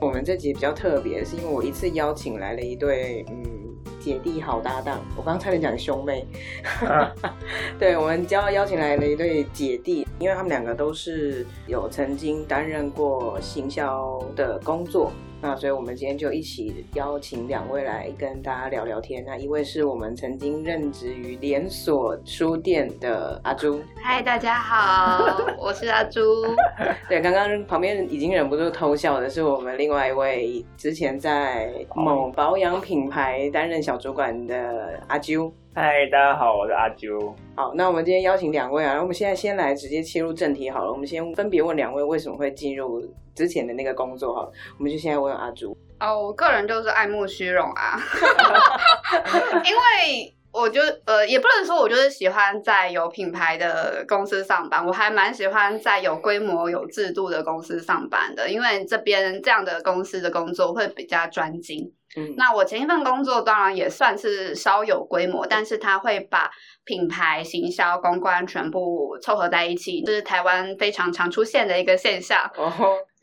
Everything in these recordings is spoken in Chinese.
我们这集比较特别，是因为我一次邀请来了一对嗯姐弟好搭档，我刚刚差点讲兄妹。对，我们将要邀请来了一对姐弟，因为他们两个都是有曾经担任过行销的工作。那所以，我们今天就一起邀请两位来跟大家聊聊天。那一位是我们曾经任职于连锁书店的阿朱。嗨，大家好，我是阿朱。对，刚刚旁边已经忍不住偷笑的是我们另外一位之前在某保养品牌担任小主管的阿朱。嗨，大家好，我是阿啾。好，那我们今天邀请两位啊，我们现在先来直接切入正题好了。我们先分别问两位为什么会进入之前的那个工作哈。我们就现在问阿朱。哦，我个人就是爱慕虚荣啊，因为我就呃，也不能说我就是喜欢在有品牌的公司上班，我还蛮喜欢在有规模、有制度的公司上班的，因为这边这样的公司的工作会比较专精。嗯那我前一份工作当然也算是稍有规模，但是他会把品牌、行销、公关全部凑合在一起，这是台湾非常常出现的一个现象。哦，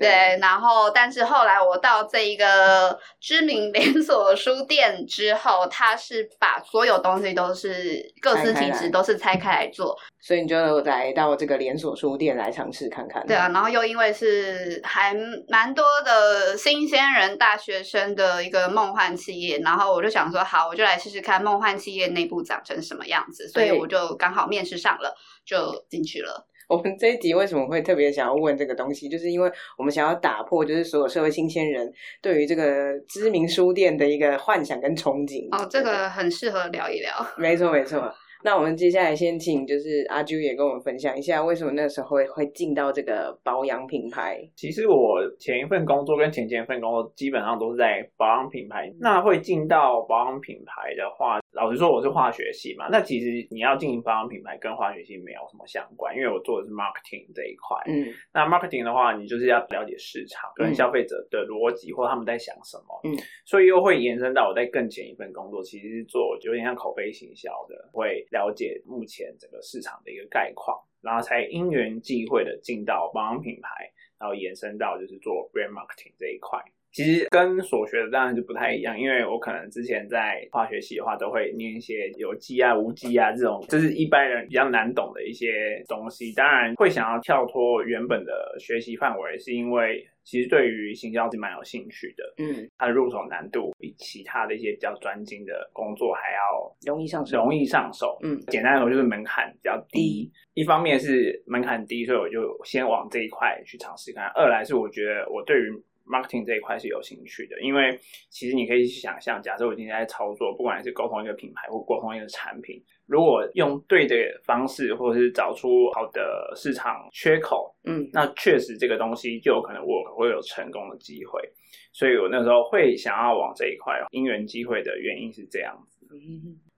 对，然后但是后来我到这一个知名连锁书店之后，他是把所有东西都是各司其职，都是拆开来做。所以你就来到这个连锁书店来尝试看看。对啊，然后又因为是还蛮多的新鲜人、大学生的一个梦幻企业，然后我就想说，好，我就来试试看梦幻企业内部长成什么样子。所以我就刚好面试上了，就进去了。我们这一集为什么会特别想要问这个东西？就是因为我们想要打破，就是所有社会新鲜人对于这个知名书店的一个幻想跟憧憬。哦，这个很适合聊一聊。没错，没错。那我们接下来先请就是阿朱也跟我们分享一下，为什么那时候会会进到这个保养品牌？其实我前一份工作跟前前一份工作基本上都是在保养品牌。那会进到保养品牌的话，老实说我是化学系嘛，那其实你要进保养品牌跟化学系没有什么相关，因为我做的是 marketing 这一块。嗯，那 marketing 的话，你就是要了解市场跟消费者的逻辑或他们在想什么。嗯，所以又会延伸到我在更前一份工作，其实是做有点像口碑行销的，会。了解目前整个市场的一个概况，然后才因缘际会的进到保养品牌，然后延伸到就是做 brand marketing 这一块。其实跟所学的当然就不太一样，因为我可能之前在化学系的话，都会念一些有机啊、无机啊这种，就是一般人比较难懂的一些东西。当然会想要跳脱原本的学习范围，是因为其实对于行销是蛮有兴趣的。嗯，它的入手难度比其他的一些比较专精的工作还要容易上手。容易上手。嗯，简单来说就是门槛比较低。一方面是门槛低，所以我就先往这一块去尝试看。二来是我觉得我对于 marketing 这一块是有兴趣的，因为其实你可以去想象，假设我今天在操作，不管是沟通一个品牌或沟通一个产品，如果用对的方式，或者是找出好的市场缺口，嗯，那确实这个东西就有可能我会有成功的机会。所以我那时候会想要往这一块，因缘机会的原因是这样子。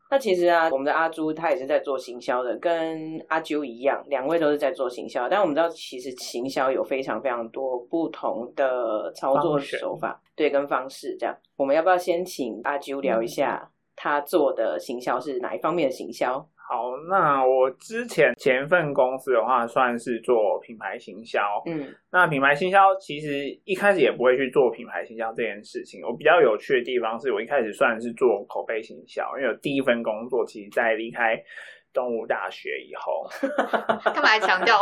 那其实啊，我们的阿朱他也是在做行销的，跟阿啾一样，两位都是在做行销。但我们知道，其实行销有非常非常多不同的操作手法，对，跟方式这样。我们要不要先请阿啾聊一下他做的行销是哪一方面的行销？好，那我之前前份公司的话，算是做品牌行销。嗯，那品牌行销其实一开始也不会去做品牌行销这件事情。我比较有趣的地方是我一开始算是做口碑行销，因为第一份工作其实在离开。东吴大学以后，干嘛强调？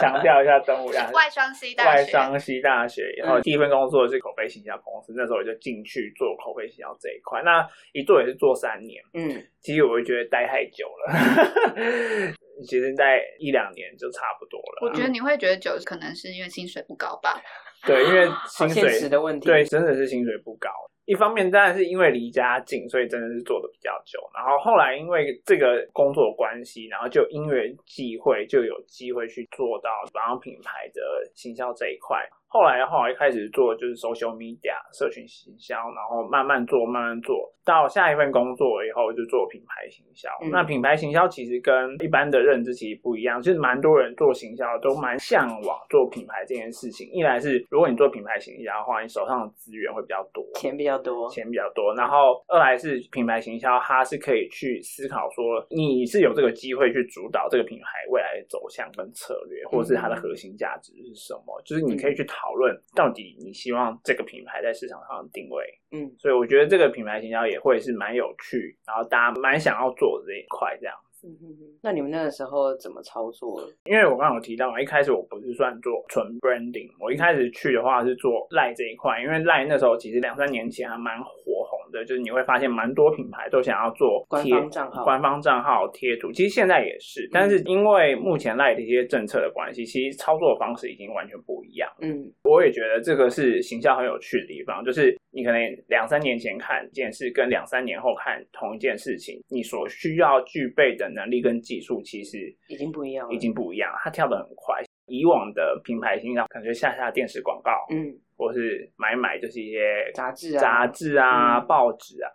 强调一下东吴大学外双西大学。外双西大学以后，第一份工作是口碑行销公司，那时候我就进去做口碑行销这一块。那一做也是做三年，嗯，其实我就觉得待太久了，其实在一两年就差不多了。我觉得你会觉得久，可能是因为薪水不高吧？对，因为薪水的问题，对，真的是薪水不高。一方面当然是因为离家近，所以真的是做的比较久。然后后来因为这个工作关系，然后就因缘际会就有机会去做到保养品牌的行销这一块。后来的话，我一开始做就是 social media 社群行销，然后慢慢做，慢慢做到下一份工作以后就做品牌行销。那品牌行销其实跟一般的认知其实不一样，就是蛮多人做行销都蛮向往做品牌这件事情。一来是如果你做品牌行销的话，你手上的资源会比较多，钱比较多，钱比较多。然后二来是品牌行销，它是可以去思考说你是有这个机会去主导这个品牌未来的走向跟策略，或者是它的核心价值是什么，就是你可以去讨。讨论到底你希望这个品牌在市场上的定位。嗯，所以我觉得这个品牌行销也会是蛮有趣，然后大家蛮想要做的这一块这样。嗯哼哼，那你们那个时候怎么操作？因为我刚刚有提到嘛，一开始我不是算做纯 branding，我一开始去的话是做赖这一块，因为赖那时候其实两三年前还蛮火红的，就是你会发现蛮多品牌都想要做官贴方账号官方账号贴图，其实现在也是，但是因为目前赖的一些政策的关系，其实操作方式已经完全不一样。嗯我也觉得这个是行销很有趣的地方，就是你可能两三年前看一件事，跟两三年后看同一件事情，你所需要具备的能力跟技术，其实已经不一样了已经不一样了，它跳得很快。以往的品牌行销可能就下下电视广告，嗯，或是买买就是一些杂志啊杂志啊、嗯报纸啊。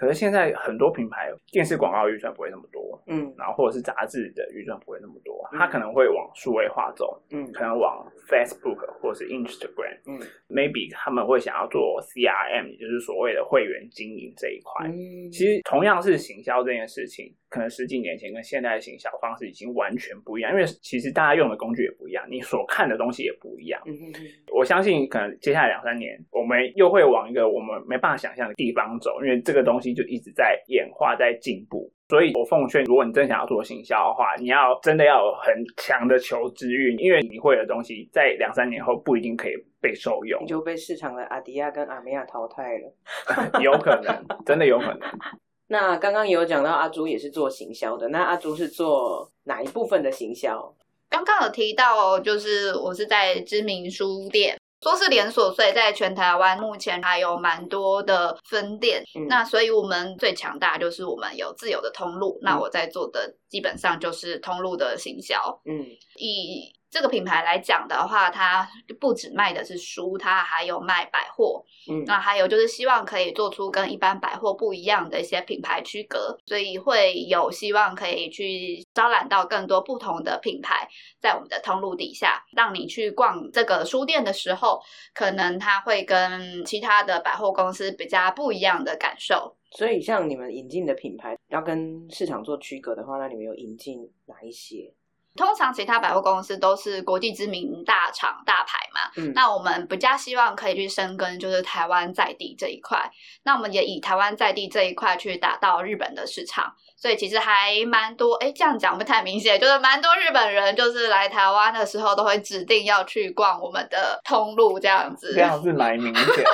可是现在很多品牌电视广告预算不会那么多，嗯然后或者是杂志的预算不会那么多，嗯它可能会往数位化走，嗯可能往 Facebook 或是 Instagram。嗯 maybe 他们会想要做 CRM，也就是所谓的会员经营这一块。嗯，其实同样是行销这件事情，可能十几年前跟现在的行销方式已经完全不一样，因为其实大家用的工具也不一样，你所看的东西也不一样。嗯哼哼我相信可能接下来两三年，我们又会往一个我们没办法想象的地方走，因为这个东西就一直在演化、在进步。所以我奉劝，如果你真想要做行销的话，你要真的要有很强的求知欲，因为你会的东西在两三年后不一定可以被受用你。就被市场的阿迪亚跟阿美亚淘汰了。有可能，真的有可能。那刚刚也有讲到阿朱也是做行销的，那阿朱是做哪一部分的行销？刚刚有提到，就是我是在知名书店。说是连锁，所以在全台湾目前还有蛮多的分店。嗯那所以我们最强大就是我们有自有的通路。那我在做的基本上就是通路的行销。嗯以这个品牌来讲的话，它不只卖的是书，它还有卖百货。嗯那还有就是希望可以做出跟一般百货不一样的一些品牌区隔，所以会有希望可以去招揽到更多不同的品牌在我们的通路底下，让你去逛这个书店的时候，可能它会跟其他的百货公司比较不一样的感受。所以像你们引进的品牌要跟市场做区隔的话，那你们有引进哪一些？通常其他百货公司都是国际知名大厂大牌嘛，嗯。那我们比较希望可以去深耕就是台湾在地这一块，那我们也以台湾在地这一块去打到日本的市场，所以其实还蛮多，哎，这样讲不太明显，就是蛮多日本人就是来台湾的时候都会指定要去逛我们的通路这样子。这样是蛮明显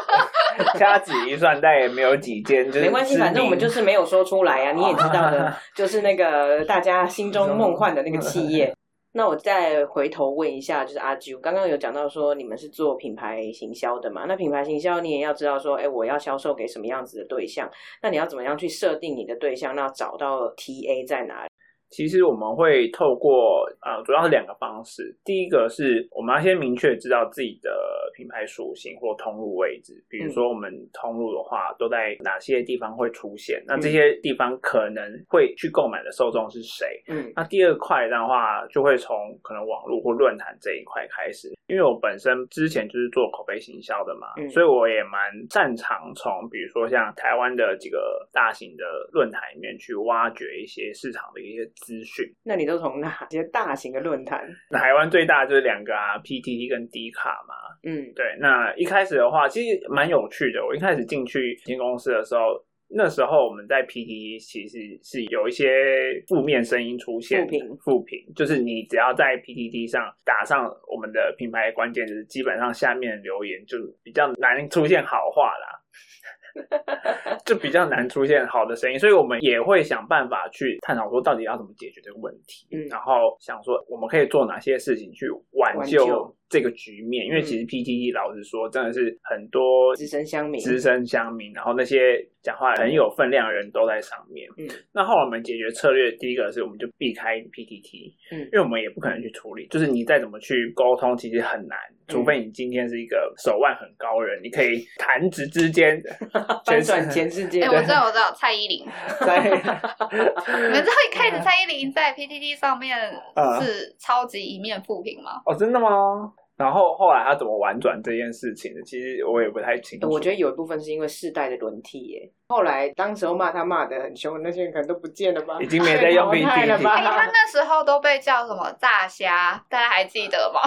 的，掐指一算，但也没有几间，就是没关系，反正我们就是没有说出来啊，你也知道的，就是那个大家心中梦幻的那个企业。那我再回头问一下，就是阿啾，刚刚有讲到说你们是做品牌行销的嘛？那品牌行销你也要知道说，哎，我要销售给什么样子的对象？那你要怎么样去设定你的对象？那找到 TA 在哪里？其实我们会透过呃，主要是两个方式。第一个是我们要先明确知道自己的品牌属性或通路位置，比如说我们通路的话都在哪些地方会出现，那这些地方可能会去购买的受众是谁。嗯那第二块的话，就会从可能网络或论坛这一块开始，因为我本身之前就是做口碑行销的嘛，嗯所以我也蛮擅长从比如说像台湾的几个大型的论坛里面去挖掘一些市场的一些资讯。那你都从哪些大型的论坛？台湾最大就是两个啊，PTT 跟 D 卡嘛。嗯对，那一开始的话，其实蛮有趣的。我一开始进去新公司的时候，那时候我们在 PTT 其实是有一些负面声音出现的，负评负评就是你只要在 PTT 上打上我们的品牌关键词，基本上下面的留言就比较难出现好话啦。就比较难出现好的声音，所以我们也会想办法去探讨说到底要怎么解决这个问题，嗯。然后想说我们可以做哪些事情去挽救这个局面，因为嗯其实 PTT 老实说真的是很多资深乡民资深乡民，然后那些讲话很有分量的人都在上面。嗯那后来我们解决策略，第一个是我们就避开 PTT，嗯因为我们也不可能去处理，就是你再怎么去沟通，其实很难，除非你今天是一个手腕很高人，你可以弹指之间 全转全世界哎。我知道，我知道，蔡依林。在你们知道一开始蔡依林在 PTT 上面嗯是超级一面负评吗？哦，真的吗？然后后来他怎么婉转这件事情的，其实我也不太清楚。我觉得有一部分是因为世代的轮替耶。后来当时候骂他骂的很凶的那些人可能都不见了吧？已经没在用被淘汰了哎、他吧？那时候都被叫什么炸虾，大家还记得吗？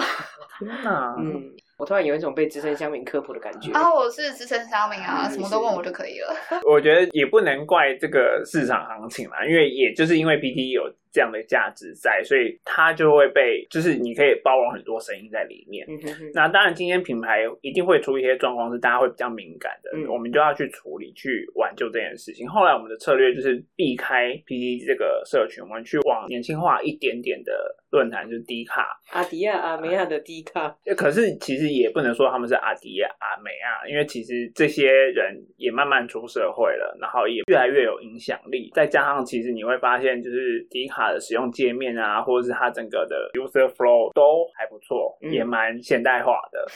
天哪，嗯，我突然有一种被资深乡民科普的感觉。啊，我是资深乡民啊，什么都问我就可以了。我觉得也不能怪这个市场行情啦，因为也就是因为 PT 有。这样的价值在，所以它就会被，就是你可以包容很多声音在里面。嗯哼那当然，今天品牌一定会出一些状况，是大家会比较敏感的，嗯我们就要去处理、去挽救这件事情。后来我们的策略就是避开 PT 这个社群，我们去往年轻化一点点的论坛，就是低卡阿迪亚、阿美亚的低卡。可是其实也不能说他们是阿迪亚、阿美亚，因为其实这些人也慢慢出社会了，然后也越来越有影响力。再加上其实你会发现，就是低卡。它的使用界面啊，或者是它整个的 user flow 都还不错，也蛮现代化的。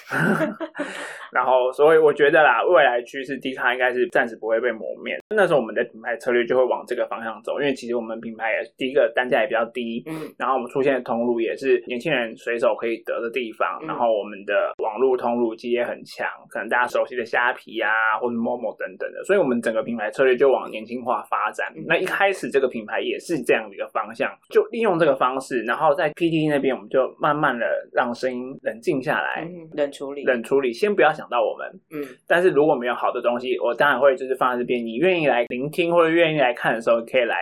然后，所以我觉得啦，未来趋势低卡应该是暂时不会被磨灭。那时候我们的品牌策略就会往这个方向走，因为其实我们品牌也第一个单价也比较低，嗯，然后我们出现的通路也是年轻人随手可以得的地方，然后我们的网络通路其实也很强，可能大家熟悉的虾皮啊，或者 Momo 等等的，所以我们整个品牌策略就往年轻化发展。那一开始这个品牌也是这样的一个方。就利用这个方式，然后在 PT 那边，我们就慢慢的让声音冷静下来，冷处理，冷处理，先不要想到我们。嗯，但是如果没有好的东西，我当然会就是放在这边，你愿意来聆听或者愿意来看的时候，可以来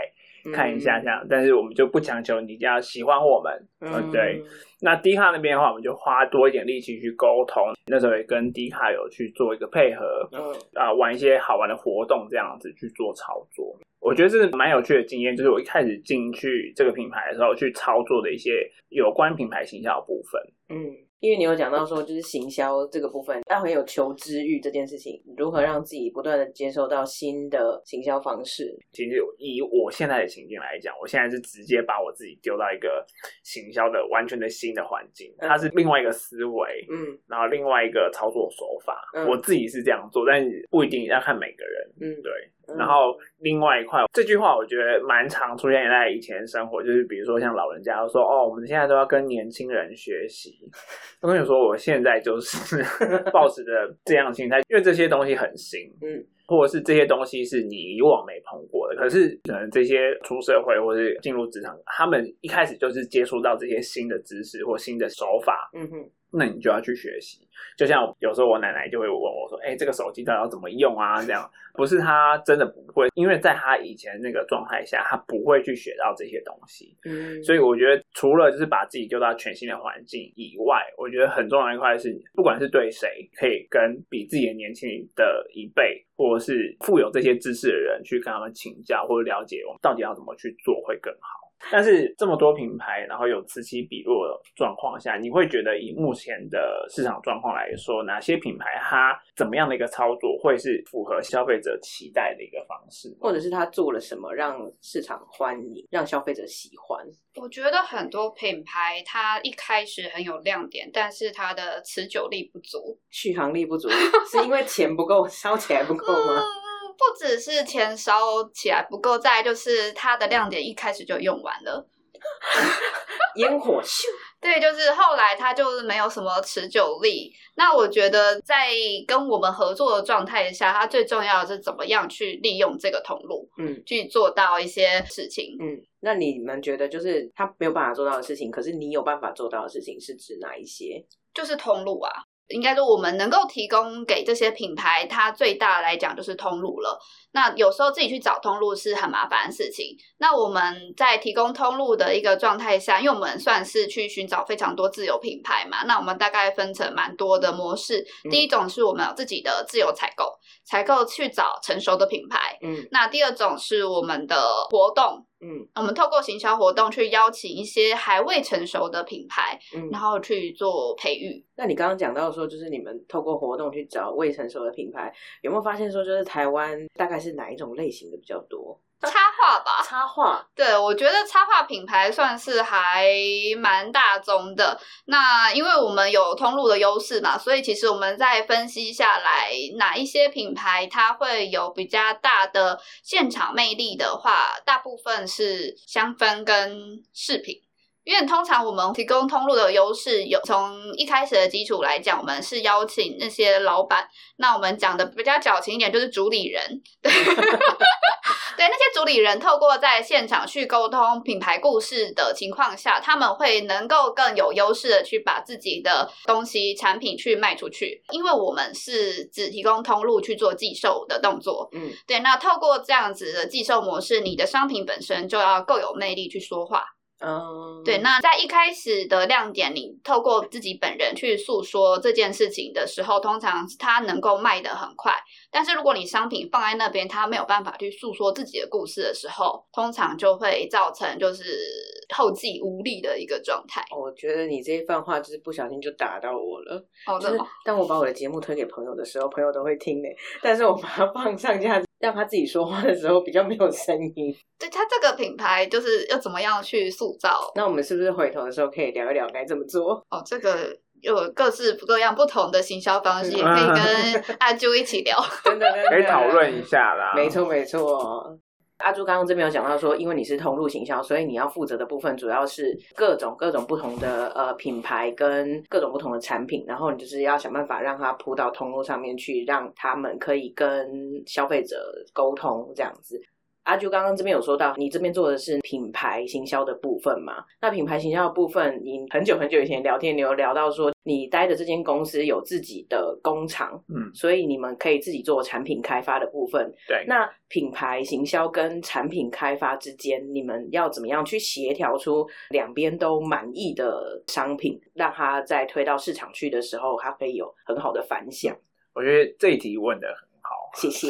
看一下这样。但是我们就不强求你要喜欢我们。嗯，对。那迪卡那边的话，我们就花多一点力气去沟通。那时候也跟迪卡有去做一个配合，嗯，啊，玩一些好玩的活动，这样子去做操作。我觉得这是蛮有趣的经验，就是我一开始进去这个品牌的时候，去操作的一些有关品牌形象的部分。嗯，因为你有讲到说，就是行销这个部分，要很有求知欲这件事情，如何让自己不断的接受到新的行销方式。其实以我现在的情境来讲，我现在是直接把我自己丢到一个行销的完全的新的环境，它是另外一个思维，嗯，然后另外一个操作手法。我自己是这样做，但不一定要看每个人。嗯，对。然后另外一块，这句话我觉得蛮常出现在以前生活，就是比如说像老人家说：“哦，我们现在都要跟年轻人学习。”我跟你说，我现在就是 抱持着这样心态，因为这些东西很新，嗯，或者是这些东西是你以往没碰过的。可是可能这些出社会或是进入职场，他们一开始就是接触到这些新的知识或新的手法，嗯哼。那你就要去学习，就像有时候我奶奶就会问我说：“哎，这个手机到底要怎么用啊？”这样不是她真的不会，因为在她以前那个状态下，她不会去学到这些东西。嗯，所以我觉得除了就是把自己丢到全新的环境以外，我觉得很重要一块是，不管是对谁，可以跟比自己的年轻的一辈，或者是富有这些知识的人去跟他们请教或者了解，我们到底要怎么去做会更好。但是这么多品牌，然后有此起彼落的状况下，你会觉得以目前的市场状况来说，哪些品牌它怎么样的一个操作会是符合消费者期待的一个方式，或者是它做了什么让市场欢迎，让消费者喜欢？我觉得很多品牌它一开始很有亮点，但是它的持久力不足，续航力不足，是因为钱不够，烧起来不够吗？不只是钱烧起来不够，再就是它的亮点一开始就用完了，烟火秀。对，就是后来它就是没有什么持久力。那我觉得在跟我们合作的状态下，它最重要的是怎么样去利用这个通路，嗯，去做到一些事情。嗯，那你们觉得就是他没有办法做到的事情，可是你有办法做到的事情是指哪一些？就是通路啊。应该说，我们能够提供给这些品牌，它最大来讲就是通路了。那有时候自己去找通路是很麻烦的事情。那我们在提供通路的一个状态下，因为我们算是去寻找非常多自有品牌嘛，那我们大概分成蛮多的模式。第一种是我们有自己的自由采购，采购去找成熟的品牌。嗯，那第二种是我们的活动。嗯，我们透过行销活动去邀请一些还未成熟的品牌，嗯，然后去做培育。那你刚刚讲到说，就是你们透过活动去找未成熟的品牌，有没有发现说，就是台湾大概是哪一种类型的比较多？插画吧，插画。对，我觉得插画品牌算是还蛮大众的。那因为我们有通路的优势嘛，所以其实我们在分析下来，哪一些品牌它会有比较大的现场魅力的话，大部分是香氛跟饰品。因为通常我们提供通路的优势，有从一开始的基础来讲，我们是邀请那些老板。那我们讲的比较矫情一点，就是主理人。对，对，那些主理人透过在现场去沟通品牌故事的情况下，他们会能够更有优势的去把自己的东西产品去卖出去。因为我们是只提供通路去做寄售的动作。嗯，对。那透过这样子的寄售模式，你的商品本身就要够有魅力去说话。嗯，对，那在一开始的亮点，你透过自己本人去诉说这件事情的时候，通常它能够卖得很快。但是如果你商品放在那边，它没有办法去诉说自己的故事的时候，通常就会造成就是后继无力的一个状态。我觉得你这一番话就是不小心就打到我了。好的，当我把我的节目推给朋友的时候，朋友都会听呢。但是我把它放上架。让他自己说话的时候比较没有声音。对他这个品牌就是要怎么样去塑造？那我们是不是回头的时候可以聊一聊该怎么做？哦，这个有各式各样不同的行销方式，也可以跟阿朱一起聊，真的可以讨论一下啦。没错，没错。阿朱刚刚这边有讲到说，因为你是通路行销，所以你要负责的部分主要是各种各种不同的呃品牌跟各种不同的产品，然后你就是要想办法让它铺到通路上面去，让他们可以跟消费者沟通这样子。阿朱刚刚这边有说到，你这边做的是品牌行销的部分嘛？那品牌行销的部分，你很久很久以前聊天，你有聊到说，你待的这间公司有自己的工厂，嗯，所以你们可以自己做产品开发的部分。对，那品牌行销跟产品开发之间，你们要怎么样去协调出两边都满意的商品，让它在推到市场去的时候，它可以有很好的反响？我觉得这一题问的。谢谢。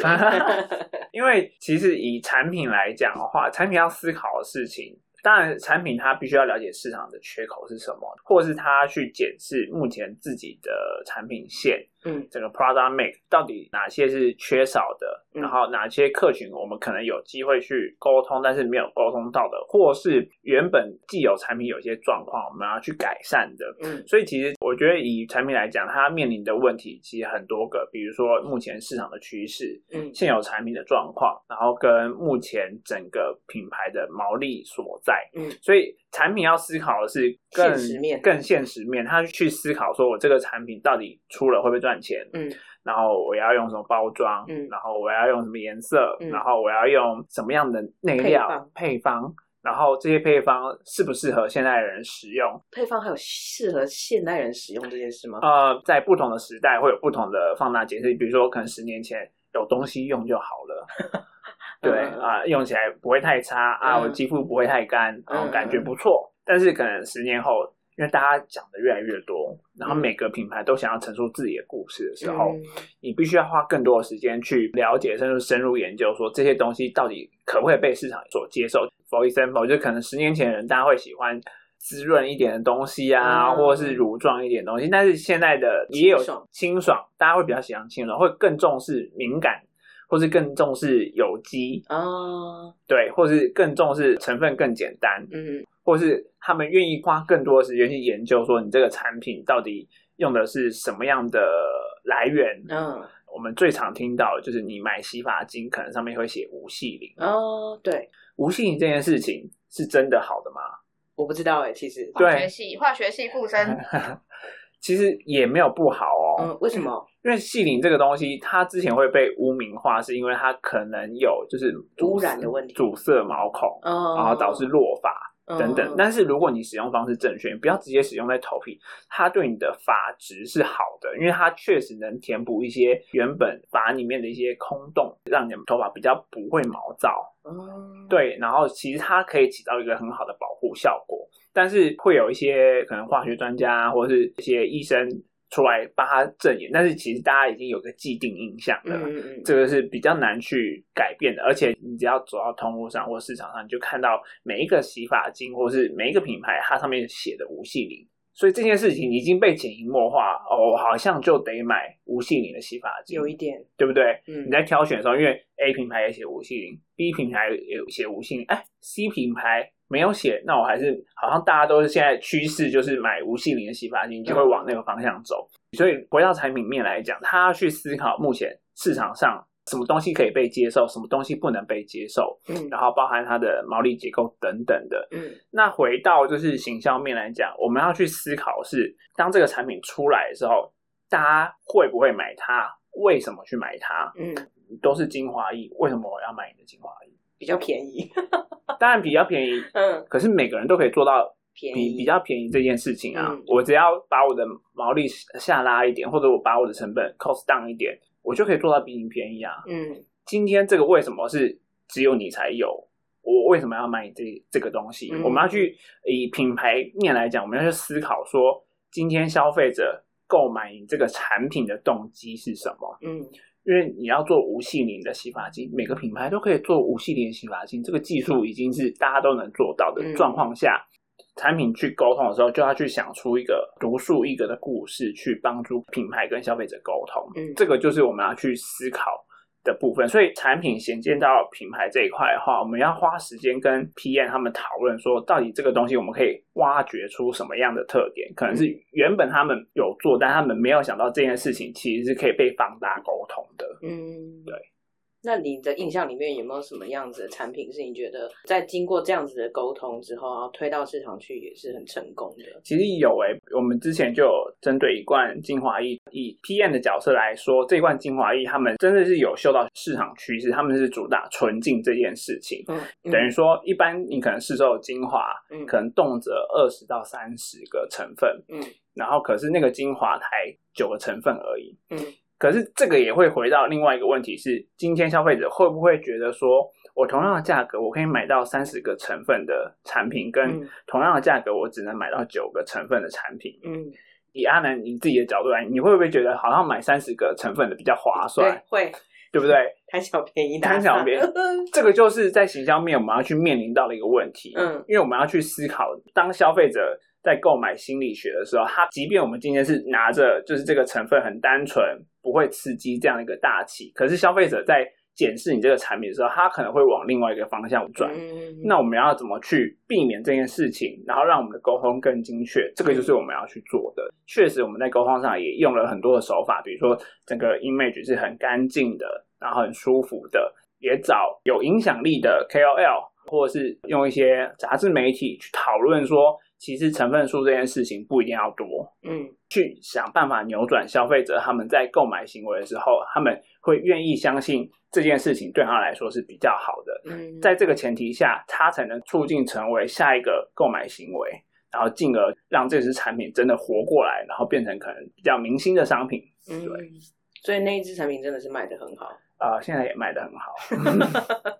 因为其实以产品来讲的话，产品要思考的事情。当然，产品它必须要了解市场的缺口是什么，或是它去检视目前自己的产品线，嗯，整个 product mix 到底哪些是缺少的，然后哪些客群我们可能有机会去沟通，但是没有沟通到的，或是原本既有产品有些状况，我们要去改善的。嗯，所以其实我觉得以产品来讲，它面临的问题其实很多个，比如说目前市场的趋势，嗯，现有产品的状况，然后跟目前整个品牌的毛利所在。嗯，所以产品要思考的是更现实面，更现实面。他去思考说，我这个产品到底出了会不会赚钱？嗯，然后我要用什么包装？嗯，然后我要用什么颜色？然后我要用什么样的内料配方？然后这些配方适不适合现代人使用？配方还有适合现代人使用这件事吗？呃，在不同的时代会有不同的放大解释。比如说，可能十年前有东西用就好了。对啊，用起来不会太差啊，我肌肤不会太干，然后感觉不错。但是可能十年后，因为大家讲的越来越多，然后每个品牌都想要陈述自己的故事的时候，你必须要花更多的时间去了解，甚至深入研究，说这些东西到底可不可以被市场所接受。For example，就可能十年前的人大家会喜欢滋润一点的东西啊，或者是乳状一点东西，但是现在的也有清爽，大家会比较喜欢清爽，会更重视敏感。或是更重视有机哦，对，或是更重视成分更简单，嗯，或是他们愿意花更多的时间去研究，说你这个产品到底用的是什么样的来源？嗯，我们最常听到就是你买洗发精，可能上面会写无细鳞哦，对，无细鳞这件事情是真的好的吗？我不知道哎，其实化学系化学系附身。其实也没有不好哦。嗯，为什么？因为细鳞这个东西，它之前会被污名化，是因为它可能有就是污染的问题，阻塞毛孔，然后导致落发等等。但是如果你使用方式正确，不要直接使用在头皮，它对你的发质是好的，因为它确实能填补一些原本发里面的一些空洞，让你的头发比较不会毛躁。嗯，对，然后其实它可以起到一个很好的保护效果。但是会有一些可能化学专家或者是一些医生出来帮他证言，但是其实大家已经有个既定印象了，这个是比较难去改变的。而且你只要走到通路上或市场上，你就看到每一个洗发精或是每一个品牌，它上面写的无细鳞，所以这件事情已经被潜移默化哦，好像就得买无细磷的洗发精，有一点对不对？你在挑选的时候，因为 A 品牌也写无细磷，B 品牌也写无细磷，哎，C 品牌。没有写，那我还是好像大家都是现在趋势，就是买无细磷的洗发精，就会往那个方向走。所以回到产品面来讲，他要去思考目前市场上什么东西可以被接受，什么东西不能被接受，嗯然后包含它的毛利结构等等的。嗯那回到就是行销面来讲，我们要去思考是，当这个产品出来的时候，大家会不会买它？为什么去买它？嗯，都是精华液，为什么我要买你的精华液？比较便宜，当然比较便宜，嗯，可是每个人都可以做到便宜比比较便宜这件事情啊。嗯我只要把我的毛利下拉一点，或者我把我的成本 cost down 一点，我就可以做到比你便宜啊。嗯今天这个为什么是只有你才有？我为什么要买你这这个东西？嗯我们要去以品牌面来讲，我们要去思考说，今天消费者购买你这个产品的动机是什么？嗯因为你要做无细鳞的洗发精，每个品牌都可以做无细鳞洗发精，这个技术已经是大家都能做到的嗯状况下，产品去沟通的时候，就要去想出一个独树一格的故事，去帮助品牌跟消费者沟通。嗯这个就是我们要去思考的部分。所以产品衔接到品牌这一块的话，我们要花时间跟 PM 他们讨论说，到底这个东西我们可以挖掘出什么样的特点？可能是原本他们有做，但他们没有想到这件事情其实是可以被放大沟通的。嗯，对。那你的印象里面有没有什么样子的产品是你觉得在经过这样子的沟通之后，然后推到市场去也是很成功的？其实有诶、我们之前就有针对一罐精华液，以 PM 的角色来说，这罐精华液他们真的是有嗅到市场趋势，他们是主打纯净这件事情。嗯，等于说，一般你可能市售的精华，嗯可能动辄二十到三十个成分，嗯然后可是那个精华才九个成分而已。嗯可是这个也会回到另外一个问题是，今天消费者会不会觉得说，我同样的价格，我可以买到三十个成分的产品，跟嗯。同样的价格，我只能买到九个成分的产品？嗯，以阿南你自己的角度来，你会不会觉得好像买三十个成分的比较划算？对，，会。对不对？贪小便宜打贪小。便宜。这个就是在行销面我们要去面临到的一个问题。嗯。因为我们要去思考，当消费者在购买心理学的时候，他即便我们今天是拿着就是这个成分很单纯，不会刺激这样一个大气，可是消费者在检视你这个产品的时候，他可能会往另外一个方向转。嗯，那我们要怎么去避免这件事情，然后让我们的沟通更精确？这个就是我们要去做的。确实，我们在沟通上也用了很多的手法，比如说整个 image 是很干净的，然后很舒服的，也找有影响力的 KOL，或者是用一些杂志媒体去讨论说，其实成分数这件事情不一定要多，嗯去想办法扭转消费者他们在购买行为的时候，他们会愿意相信这件事情对他来说是比较好的。嗯，在这个前提下，他才能促进成为下一个购买行为，然后进而让这支产品真的活过来，然后变成可能比较明星的商品。嗯对，所以那一支产品真的是卖的很好。啊、现在也卖得很好。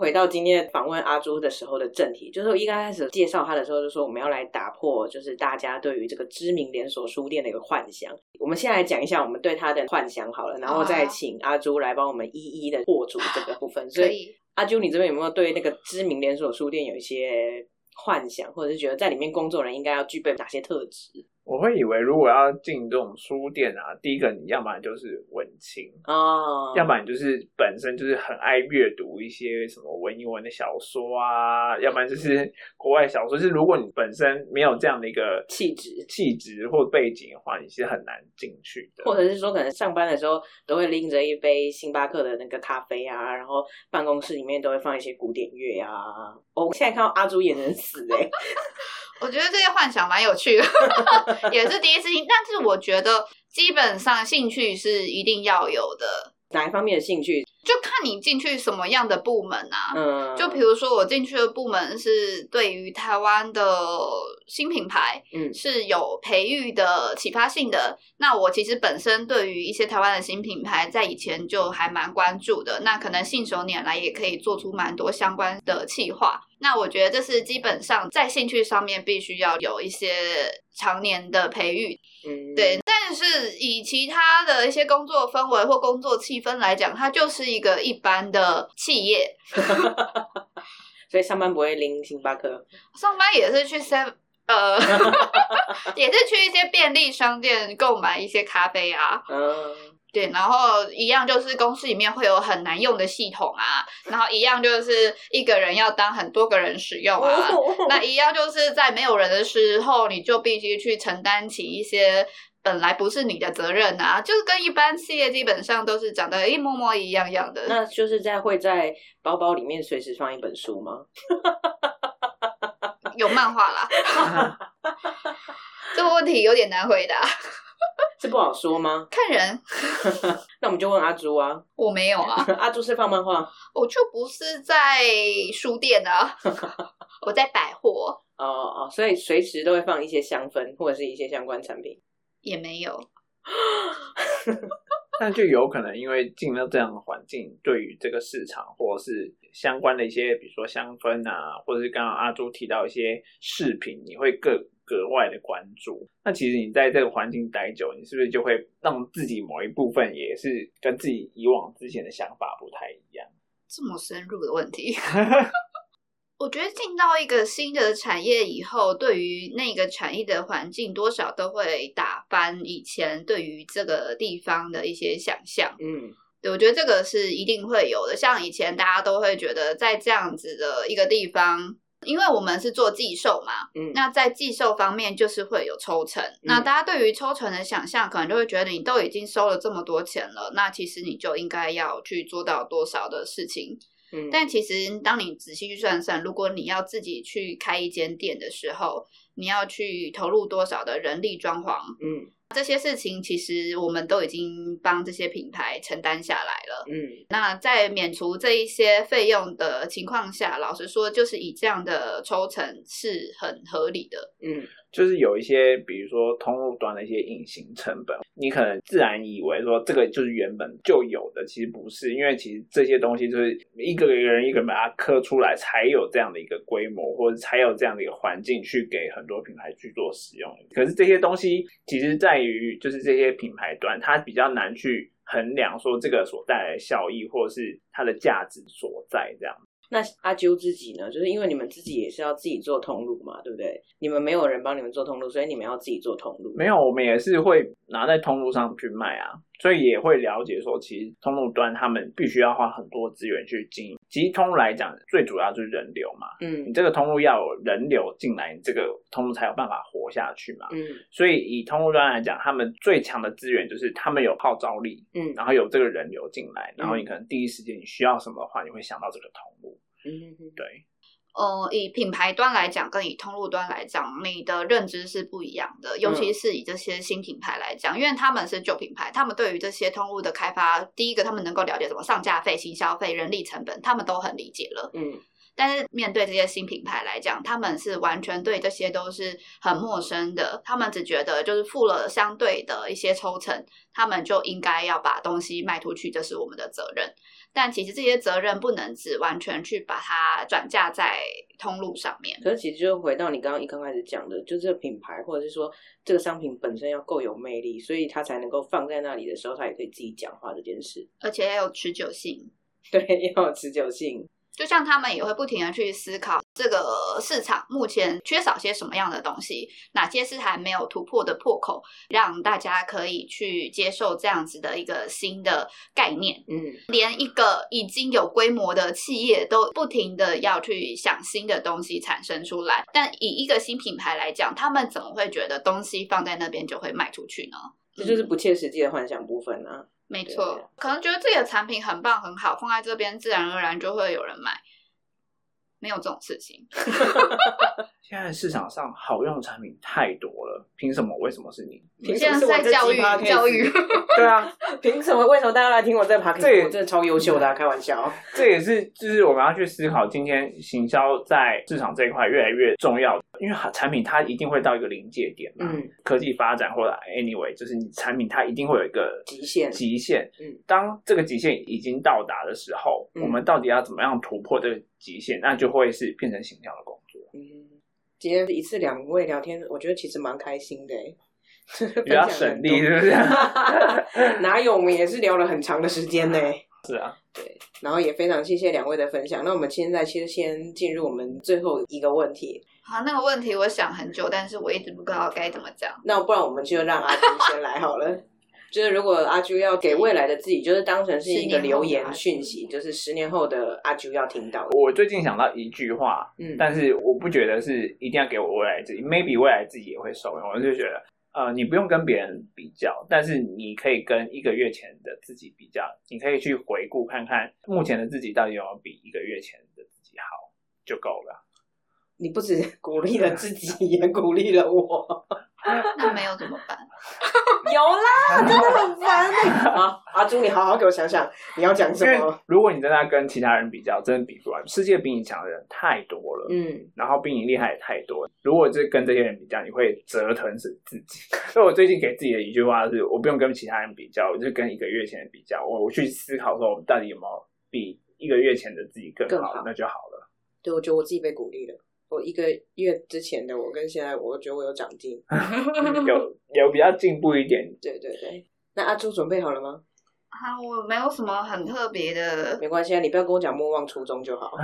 回到今天访问阿朱的时候的正题，就是我一刚开始介绍他的时候，就说我们要来打破，就是大家对于这个知名连锁书店的一个幻想。我们先来讲一下我们对他的幻想好了，然后再请阿朱来帮我们一一的破除这个部分。所以，以。阿朱，你这边有没有对那个知名连锁书店有一些幻想，或者是觉得在里面工作人应该要具备哪些特质？我会以为如果要进这种书店啊，第一个你要么就是文青，哦，要不然你就是本身就是很爱阅读一些什么文言文的小说啊，要不然就是国外小说。就是如果你本身没有这样的一个气质气质或背景的话，你是很难进去的。或者是说，可能上班的时候都会拎着一杯星巴克的那个咖啡啊，然后办公室里面都会放一些古典乐啊。哦我现在看到阿朱也能死哎、我觉得这些幻想蛮有趣的，也是第一次听。但是我觉得基本上兴趣是一定要有的，哪一方面的兴趣？就看你进去什么样的部门啊。嗯，就比如说我进去的部门是对于台湾的新品牌，嗯是有培育的启发性的。那我其实本身对于一些台湾的新品牌，在以前就还蛮关注的。那可能信手拈来也可以做出蛮多相关的企划。那我觉得这是基本上在兴趣上面必须要有一些常年的培育。嗯，对，但是以其他的一些工作氛围或工作气氛来讲，它就是一个一般的企业。所以上班不会拎星巴克。上班也是去 seven，呃，也是去一些便利商店购买一些咖啡啊，嗯，对，然后一样就是公司里面会有很难用的系统啊，然后一样就是一个人要当很多个人使用啊，那一样就是在没有人的时候，你就必须去承担起一些本来不是你的责任啊，就是跟一般企业基本上都是长得一模模一样样的。那就是在会在包包里面随时放一本书吗？有漫画啦，这个问题有点难回答，是不好说吗？看人。那我们就问阿朱啊，我没有啊，阿朱是放漫画，我就不是在书店啊，我在百货。哦哦，所以随时都会放一些香氛或者是一些相关产品，也没有。但就有可能因为进了这样的环境，对于这个市场或者是相关的一些，比如说香氛啊，或者是刚刚阿朱提到一些饰品，你会更格外的关注。那其实你在这个环境待久，你是不是就会让自己某一部分也是跟自己以往之前的想法不太一样？这么深入的问题。我觉得进到一个新的产业以后，对于那个产业的环境，多少都会打翻以前对于这个地方的一些想象。嗯，对，我觉得这个是一定会有的。像以前大家都会觉得，在这样子的一个地方，因为我们是做寄售嘛，嗯，那在寄售方面就是会有抽成。那大家对于抽成的想象，可能就会觉得你都已经收了这么多钱了，那其实你就应该要去做到多少的事情。但其实，当你仔细去算算，如果你要自己去开一间店的时候，你要去投入多少的人力装潢？嗯，这些事情其实我们都已经帮这些品牌承担下来了。嗯，那在免除这一些费用的情况下，老实说，就是以这样的抽成是很合理的。嗯。就是有一些，比如说通路端的一些隐形成本，你可能自然以为说这个就是原本就有的，其实不是，因为其实这些东西就是一个一个人一个人把它刻出来，才有这样的一个规模，或者才有这样的一个环境去给很多品牌去做使用。可是这些东西其实在于就是这些品牌端，它比较难去衡量说这个所带来的效益，或者是它的价值所在这样。那阿啾自己呢？就是因为你们自己也是要自己做通路嘛，对不对？你们没有人帮你们做通路，所以你们要自己做通路。没有，我们也是会拿在通路上去卖啊，所以也会了解说，其实通路端他们必须要花很多资源去经营。其实通路来讲，最主要就是人流嘛。嗯，你这个通路要有人流进来，你这个通路才有办法活下去嘛。嗯，所以以通路端来讲，他们最强的资源就是他们有号召力，嗯，然后有这个人流进来，然后你可能第一时间你需要什么的话，你会想到这个通路。嗯，对。呃，以品牌端来讲，跟以通路端来讲，你的认知是不一样的。尤其是以这些新品牌来讲，因为他们是旧品牌，他们对于这些通路的开发，第一个他们能够了解什么上架费、新消费、人力成本，他们都很理解了。嗯。但是面对这些新品牌来讲，他们是完全对这些都是很陌生的。他们只觉得就是付了相对的一些抽成，他们就应该要把东西卖出去，这是我们的责任。但其实这些责任不能只完全去把它转嫁在通路上面。可是其实就回到你刚刚一刚开始讲的，就这个品牌或者是说这个商品本身要够有魅力，所以它才能够放在那里的时候，它也可以自己讲话这件事，而且要有持久性。对，要有持久性。就像他们也会不停的去思考这个市场目前缺少些什么样的东西，哪些是还没有突破的破口，让大家可以去接受这样子的一个新的概念。嗯，连一个已经有规模的企业都不停的要去想新的东西产生出来，但以一个新品牌来讲，他们怎么会觉得东西放在那边就会卖出去呢？这就是不切实际的幻想部分呢。没错，可能觉得自己的产品很棒很好，放在这边自然而然就会有人买，没有这种事情。现在市场上好用的产品太多了，凭什么？为什么是你？凭什么是在教育教育？对啊，凭什么？为什么大家来听我这 p a r 这真的超优秀的，开玩笑。这也是就是我们要去思考，今天行销在市场这一块越来越重要，因为产品它一定会到一个临界点嘛。嗯，科技发展或者 anyway，就是你产品它一定会有一个极限。极限。嗯，当这个极限已经到达的时候，我们到底要怎么样突破这个极限？那就会是变成行销的工作。嗯。今天一次两位聊天，我觉得其实蛮开心的，比较省力，是不是？哪有，我们也是聊了很长的时间呢。是啊，对，然后也非常谢谢两位的分享。那我们现在其实先进入我们最后一个问题。好，那个问题我想很久，但是我一直不知道该怎么讲。那不然我们就让阿朱先来好了。就是如果阿朱要给未来的自己，就是当成是一个留言讯息，就是十年后的阿朱要听到。我最近想到一句话，嗯，但是我不觉得是一定要给我未来自己，maybe 未来自己也会受用。我就觉得呃，你不用跟别人比较，但是你可以跟一个月前的自己比较，你可以去回顾看看目前的自己到底有没有比一个月前的自己好，就够了。你不止鼓励了自己，也鼓励了我。那没有怎么办？有啦，真的很烦啊！阿朱，你好好给我想想，你要讲什么？如果你在那跟其他人比较，真的比不完。世界比你强的人太多了，嗯，然后比你厉害也太多。如果是跟这些人比较，你会折腾死自己。所以我最近给自己的一句话是：我不用跟其他人比较，我就跟一个月前比较。我我去思考说，我们到底有没有比一个月前的自己更好，那就好了。对，我觉得我自己被鼓励了。我一个月之前的我跟现在，我觉得我有长进，有 有比较进步一点。对对对，那阿朱准备好了吗？啊，我没有什么很特别的，没关系啊，你不要跟我讲莫忘初衷就好。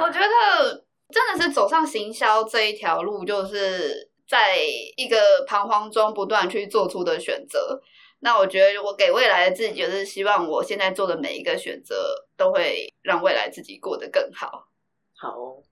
我觉得真的是走上行销这一条路，就是在一个彷徨中不断去做出的选择。那我觉得我给未来的自己，就是希望我现在做的每一个选择，都会让未来自己过得更好。好哦，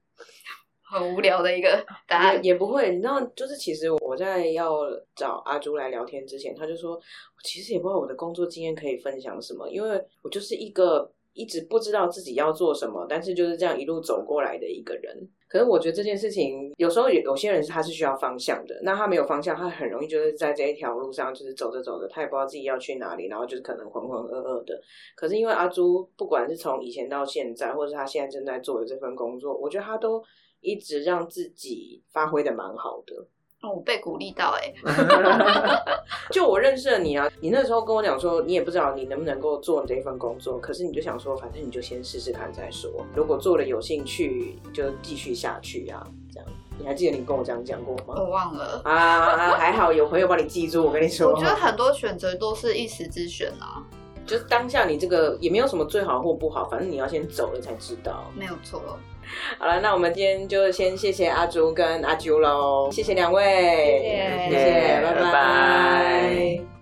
很无聊的一个答案，也不会。你知道，就是其实我在要找阿朱来聊天之前，他就说，其实也不知道我的工作经验可以分享什么，因为我就是一个一直不知道自己要做什么，但是就是这样一路走过来的一个人。可是我觉得这件事情有时候有有些人他是需要方向的，那他没有方向，他很容易就是在这一条路上就是走着走着，他也不知道自己要去哪里，然后就是可能浑浑噩噩的。可是因为阿朱，不管是从以前到现在，或者是他现在正在做的这份工作，我觉得他都一直让自己发挥的蛮好的。我被鼓励到哎，就我认识了你啊，你那时候跟我讲说，你也不知道你能不能够做这份工作，可是你就想说，反正你就先试试看再说。如果做了有兴趣，就继续下去啊，这样。你还记得你跟我这样讲过吗？我忘了啊，还好有朋友帮你记住。我跟你说，我觉得很多选择都是一时之选啊，就是当下你这个也没有什么最好或不好，反正你要先走了才知道。没有错。好了，那我们今天就先谢谢阿朱跟阿啾喽，谢谢两位，谢谢谢，拜拜。